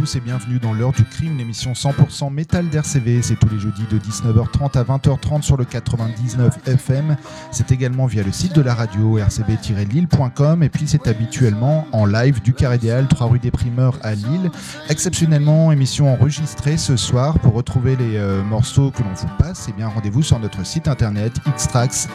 tous et bienvenue dans l'heure du crime, l'émission 100% métal d'RCV. C'est tous les jeudis de 19h30 à 20h30 sur le 99 FM. C'est également via le site de la radio rcb-lille.com et puis c'est habituellement en live du Carré Idéal, 3 rue des Primeurs à Lille. Exceptionnellement, émission enregistrée ce soir pour retrouver les euh, morceaux que l'on vous passe. Et eh bien rendez-vous sur notre site internet xtrax,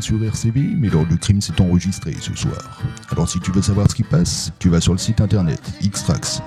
sur RCV, mais l'heure du crime s'est enregistré ce soir. Alors si tu veux savoir ce qui passe, tu vas sur le site internet xtrax,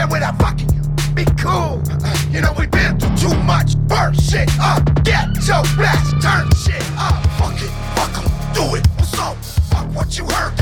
Make me without fucking you. Be cool. Uh, you know we've been through too much. Burn shit up. Get so blast. Turn shit up. Fuck it. Fuck 'em. Do it. What's up? Fuck what you heard.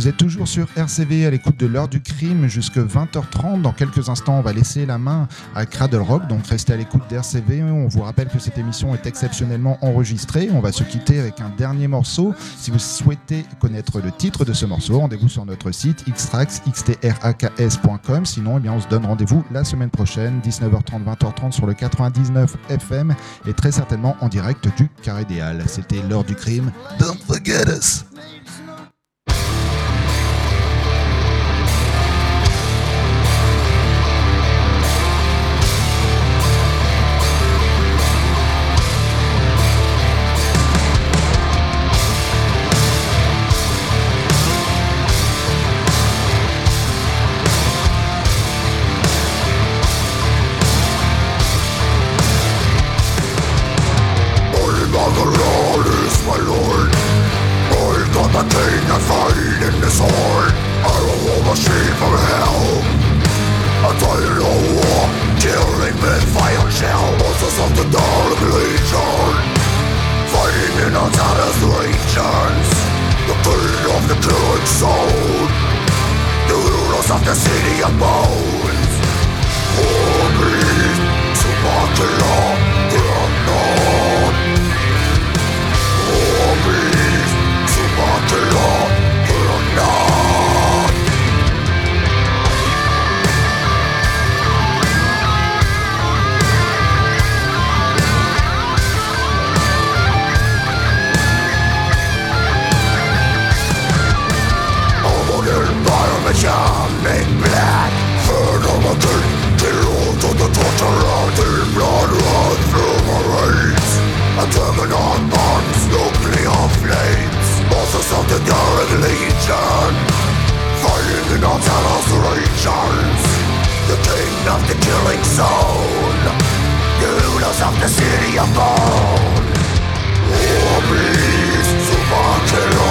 Vous êtes toujours sur RCV à l'écoute de l'heure du crime jusque 20h30. Dans quelques instants, on va laisser la main à Cradle Rock, donc restez à l'écoute d'RCV. On vous rappelle que cette émission est exceptionnellement enregistrée. On va se quitter avec un dernier morceau. Si vous souhaitez connaître le titre de ce morceau, rendez-vous sur notre site xtrax, xtraks.com. Sinon, eh on se donne rendez-vous la semaine prochaine, 19h30, 20h30 sur le 99 FM et très certainement en direct du Carré des Halles. C'était l'heure du crime. Don't forget us. Monsters of the dark legion. Fighting in our tallest regions. The king of the killing soul The heroes of the city of bones. For me, to mark black to the torture of the blood run through my veins A nuclear flames of the Legion Fighting in our Talos regions The king of the killing zone The rulers of the city of bone War beast, super killer